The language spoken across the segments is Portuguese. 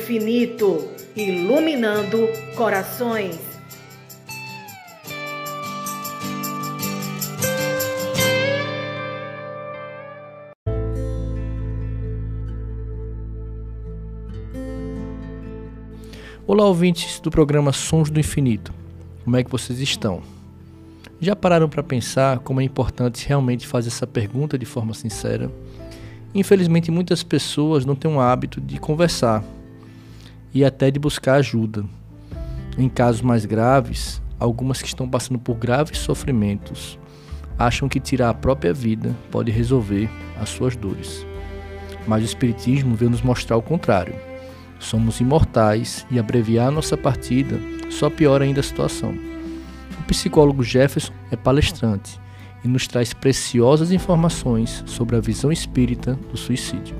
infinito, iluminando corações. Olá, ouvintes do programa Sons do Infinito. Como é que vocês estão? Já pararam para pensar como é importante realmente fazer essa pergunta de forma sincera? Infelizmente, muitas pessoas não têm o hábito de conversar e até de buscar ajuda. Em casos mais graves, algumas que estão passando por graves sofrimentos acham que tirar a própria vida pode resolver as suas dores. Mas o Espiritismo veio nos mostrar o contrário Somos imortais e abreviar nossa partida só piora ainda a situação. O psicólogo Jefferson é palestrante e nos traz preciosas informações sobre a visão espírita do suicídio.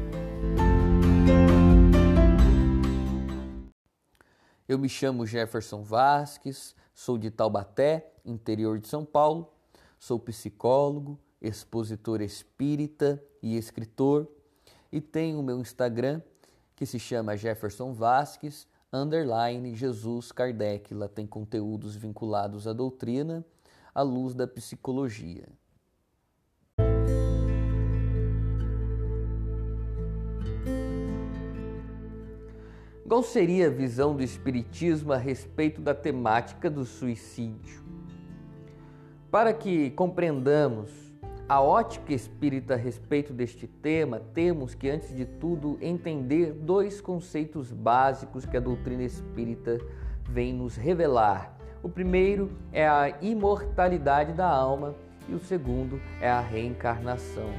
Eu me chamo Jefferson Vasques, sou de Taubaté, interior de São Paulo. Sou psicólogo, expositor espírita e escritor e tenho o meu Instagram que se chama Jefferson Vasques, underline Jesus Kardec. Lá tem conteúdos vinculados à doutrina à luz da psicologia. Qual seria a visão do Espiritismo a respeito da temática do suicídio? Para que compreendamos a ótica espírita a respeito deste tema, temos que, antes de tudo, entender dois conceitos básicos que a doutrina espírita vem nos revelar. O primeiro é a imortalidade da alma e o segundo é a reencarnação.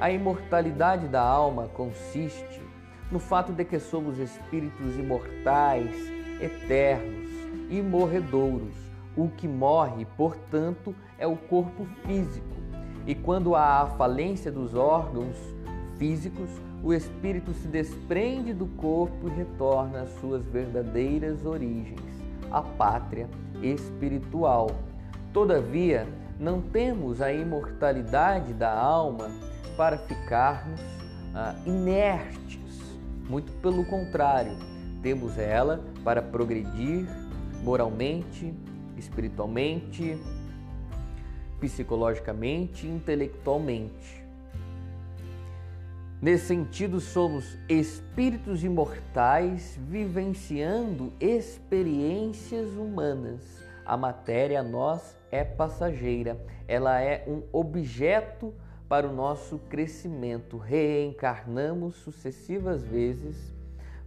A imortalidade da alma consiste no fato de que somos espíritos imortais, eternos e morredouros. O que morre, portanto, é o corpo físico e quando há a falência dos órgãos físicos, o espírito se desprende do corpo e retorna às suas verdadeiras origens, a pátria espiritual. Todavia, não temos a imortalidade da alma para ficarmos ah, inertes. Muito pelo contrário, temos ela para progredir moralmente, espiritualmente, psicologicamente e intelectualmente. Nesse sentido, somos espíritos imortais vivenciando experiências humanas. A matéria a nós é passageira, ela é um objeto para o nosso crescimento. Reencarnamos sucessivas vezes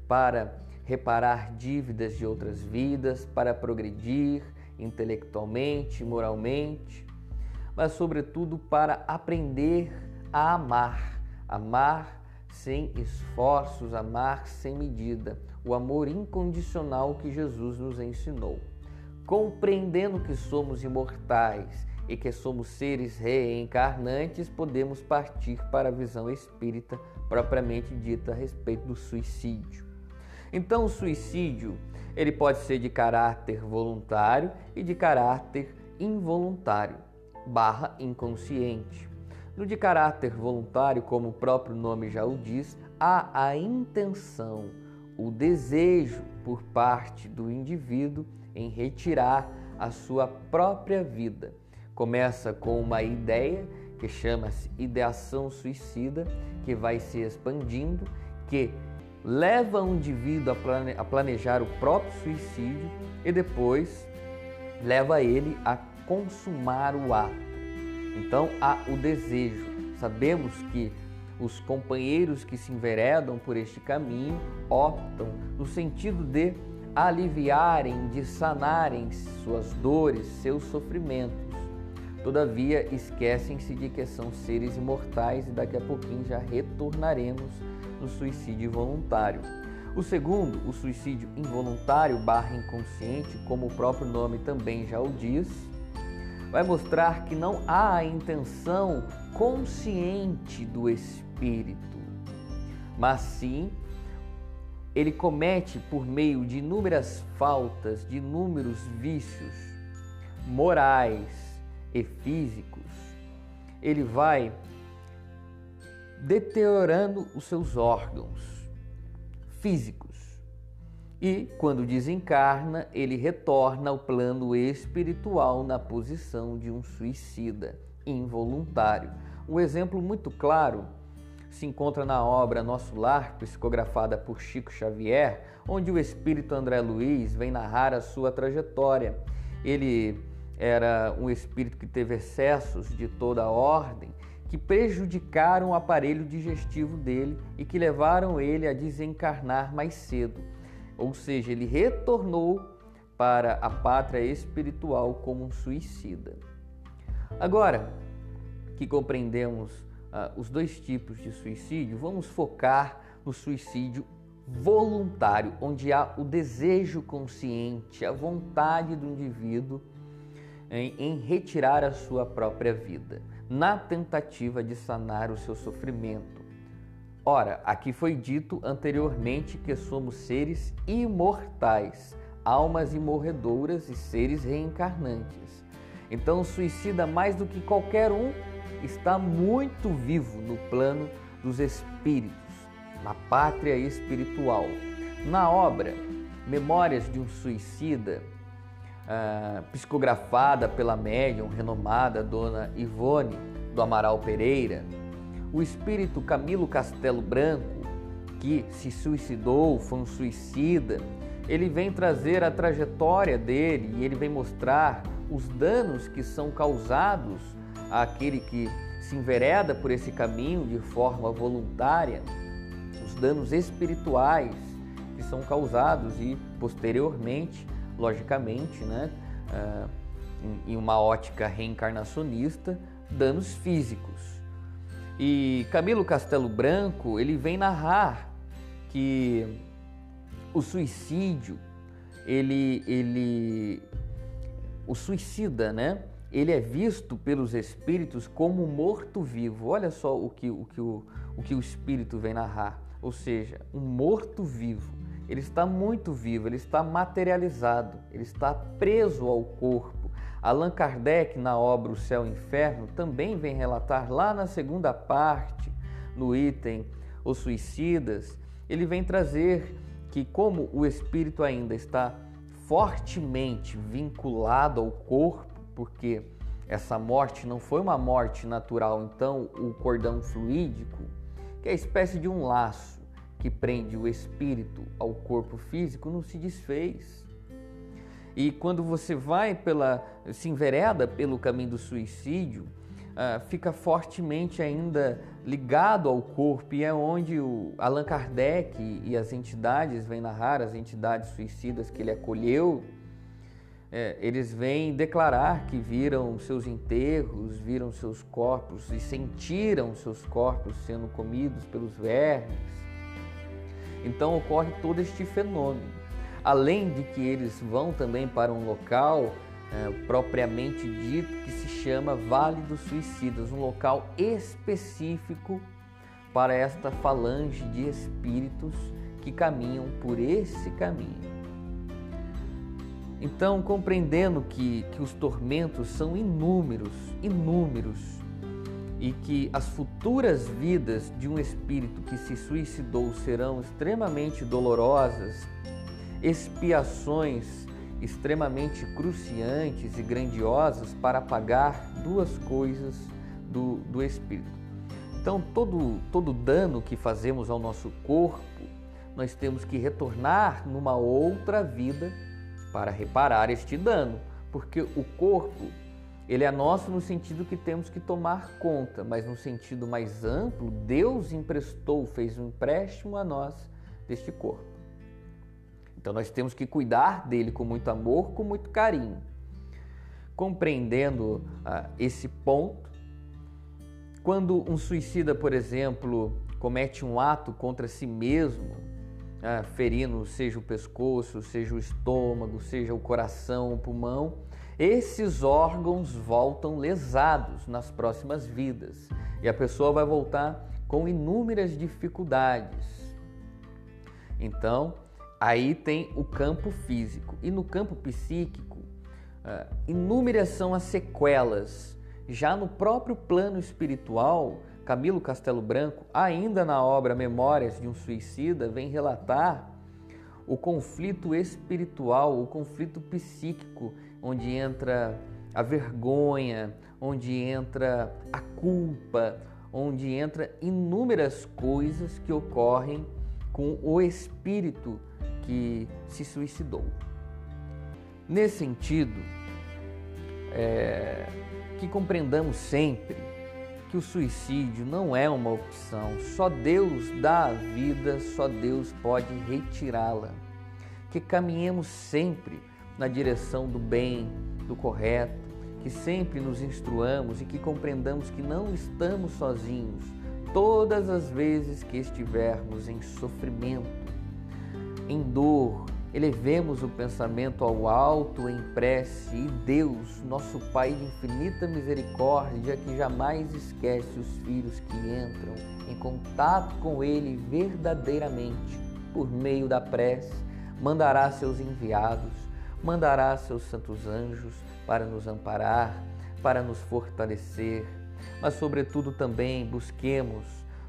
para reparar dívidas de outras vidas, para progredir intelectualmente, moralmente, mas, sobretudo, para aprender a amar. Amar sem esforços, amar sem medida. O amor incondicional que Jesus nos ensinou. Compreendendo que somos imortais e que somos seres reencarnantes, podemos partir para a visão espírita propriamente dita a respeito do suicídio. Então, o suicídio ele pode ser de caráter voluntário e de caráter involuntário barra inconsciente. No de caráter voluntário, como o próprio nome já o diz, há a intenção, o desejo por parte do indivíduo em retirar a sua própria vida. Começa com uma ideia que chama-se ideação suicida, que vai se expandindo, que leva o indivíduo a planejar o próprio suicídio e depois leva ele a consumar o ato. Então há o desejo. Sabemos que os companheiros que se enveredam por este caminho optam no sentido de aliviarem, de sanarem suas dores, seus sofrimentos. Todavia, esquecem-se de que são seres imortais e daqui a pouquinho já retornaremos no suicídio voluntário. O segundo, o suicídio involuntário barra inconsciente, como o próprio nome também já o diz, vai mostrar que não há a intenção consciente do espírito, mas sim ele comete por meio de inúmeras faltas, de inúmeros vícios morais e físicos, ele vai deteriorando os seus órgãos físicos. e, quando desencarna, ele retorna ao plano espiritual na posição de um suicida involuntário. Um exemplo muito claro se encontra na obra Nosso Lar, psicografada por Chico Xavier, onde o espírito André Luiz vem narrar a sua trajetória. Ele era um espírito que teve excessos de toda a ordem que prejudicaram o aparelho digestivo dele e que levaram ele a desencarnar mais cedo. Ou seja, ele retornou para a pátria espiritual como um suicida. Agora que compreendemos uh, os dois tipos de suicídio, vamos focar no suicídio voluntário, onde há o desejo consciente, a vontade do indivíduo em, em retirar a sua própria vida, na tentativa de sanar o seu sofrimento. Ora, aqui foi dito anteriormente que somos seres imortais, almas imorredoras e seres reencarnantes. Então, o suicida, mais do que qualquer um, está muito vivo no plano dos espíritos, na pátria espiritual. Na obra Memórias de um Suicida, uh, psicografada pela médium renomada Dona Ivone do Amaral Pereira, o espírito Camilo Castelo Branco, que se suicidou, foi um suicida, ele vem trazer a trajetória dele e ele vem mostrar os danos que são causados àquele que se envereda por esse caminho de forma voluntária, os danos espirituais que são causados e posteriormente logicamente, né, uh, em uma ótica reencarnacionista, danos físicos. E Camilo Castelo Branco ele vem narrar que o suicídio, ele, ele, o suicida, né? Ele é visto pelos espíritos como morto-vivo. Olha só o que o, que o, o que o espírito vem narrar. Ou seja, um morto-vivo ele está muito vivo, ele está materializado, ele está preso ao corpo. Allan Kardec, na obra O Céu e o Inferno, também vem relatar lá na segunda parte, no item Os Suicidas, ele vem trazer que, como o espírito ainda está fortemente vinculado ao corpo, porque essa morte não foi uma morte natural, então o cordão fluídico, que é a espécie de um laço, que prende o espírito ao corpo físico não se desfez. E quando você vai pela, se envereda pelo caminho do suicídio, uh, fica fortemente ainda ligado ao corpo e é onde o Allan Kardec e as entidades vêm narrar, as entidades suicidas que ele acolheu, é, eles vêm declarar que viram seus enterros, viram seus corpos e sentiram seus corpos sendo comidos pelos vermes então ocorre todo este fenômeno. Além de que eles vão também para um local é, propriamente dito que se chama Vale dos Suicidas, um local específico para esta falange de espíritos que caminham por esse caminho. Então, compreendendo que, que os tormentos são inúmeros, inúmeros, e que as futuras vidas de um espírito que se suicidou serão extremamente dolorosas, expiações extremamente cruciantes e grandiosas para pagar duas coisas do, do espírito. Então, todo, todo dano que fazemos ao nosso corpo, nós temos que retornar numa outra vida para reparar este dano, porque o corpo ele é nosso no sentido que temos que tomar conta, mas no sentido mais amplo, Deus emprestou, fez um empréstimo a nós deste corpo. Então nós temos que cuidar dele com muito amor, com muito carinho. Compreendendo ah, esse ponto, quando um suicida, por exemplo, comete um ato contra si mesmo, ah, ferindo seja o pescoço, seja o estômago, seja o coração, o pulmão, esses órgãos voltam lesados nas próximas vidas e a pessoa vai voltar com inúmeras dificuldades. Então, aí tem o campo físico e no campo psíquico, uh, inúmeras são as sequelas. Já no próprio plano espiritual, Camilo Castelo Branco, ainda na obra Memórias de um Suicida, vem relatar o conflito espiritual, o conflito psíquico, onde entra a vergonha, onde entra a culpa, onde entra inúmeras coisas que ocorrem com o espírito que se suicidou. Nesse sentido, é, que compreendamos sempre que o suicídio não é uma opção, só Deus dá a vida, só Deus pode retirá-la. Que caminhemos sempre na direção do bem, do correto, que sempre nos instruamos e que compreendamos que não estamos sozinhos todas as vezes que estivermos em sofrimento, em dor, Elevemos o pensamento ao alto em prece e Deus, nosso Pai de infinita misericórdia, que jamais esquece os filhos que entram em contato com Ele verdadeiramente por meio da prece, mandará seus enviados, mandará seus santos anjos para nos amparar, para nos fortalecer, mas, sobretudo, também busquemos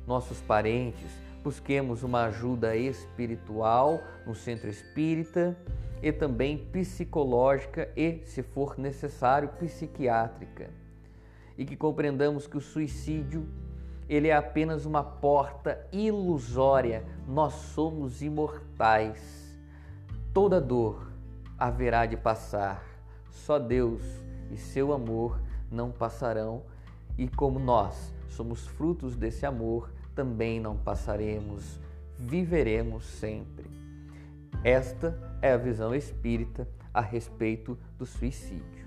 nossos parentes busquemos uma ajuda espiritual no centro espírita e também psicológica e, se for necessário, psiquiátrica. E que compreendamos que o suicídio ele é apenas uma porta ilusória. Nós somos imortais. Toda dor haverá de passar. Só Deus e seu amor não passarão. E como nós somos frutos desse amor, também não passaremos, viveremos sempre. Esta é a visão espírita a respeito do suicídio.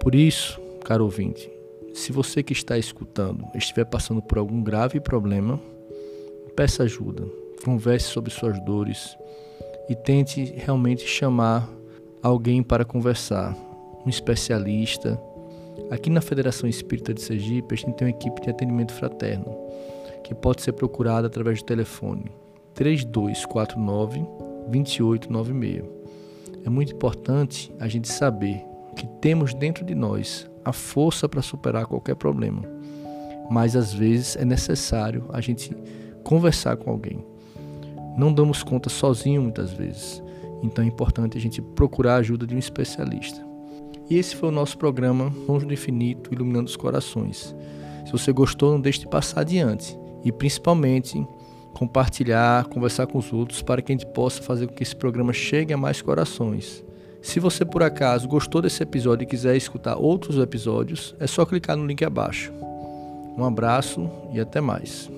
Por isso, caro ouvinte, se você que está escutando estiver passando por algum grave problema, peça ajuda, converse sobre suas dores e tente realmente chamar alguém para conversar, um especialista. Aqui na Federação Espírita de Sergipe, a gente tem uma equipe de atendimento fraterno, que pode ser procurada através do telefone 3249 2896. É muito importante a gente saber que temos dentro de nós a força para superar qualquer problema, mas às vezes é necessário a gente conversar com alguém não damos conta sozinho muitas vezes. Então é importante a gente procurar a ajuda de um especialista. E esse foi o nosso programa Longe do Infinito, Iluminando os Corações. Se você gostou, não deixe de passar adiante. E principalmente compartilhar, conversar com os outros para que a gente possa fazer com que esse programa chegue a mais corações. Se você por acaso gostou desse episódio e quiser escutar outros episódios, é só clicar no link abaixo. Um abraço e até mais.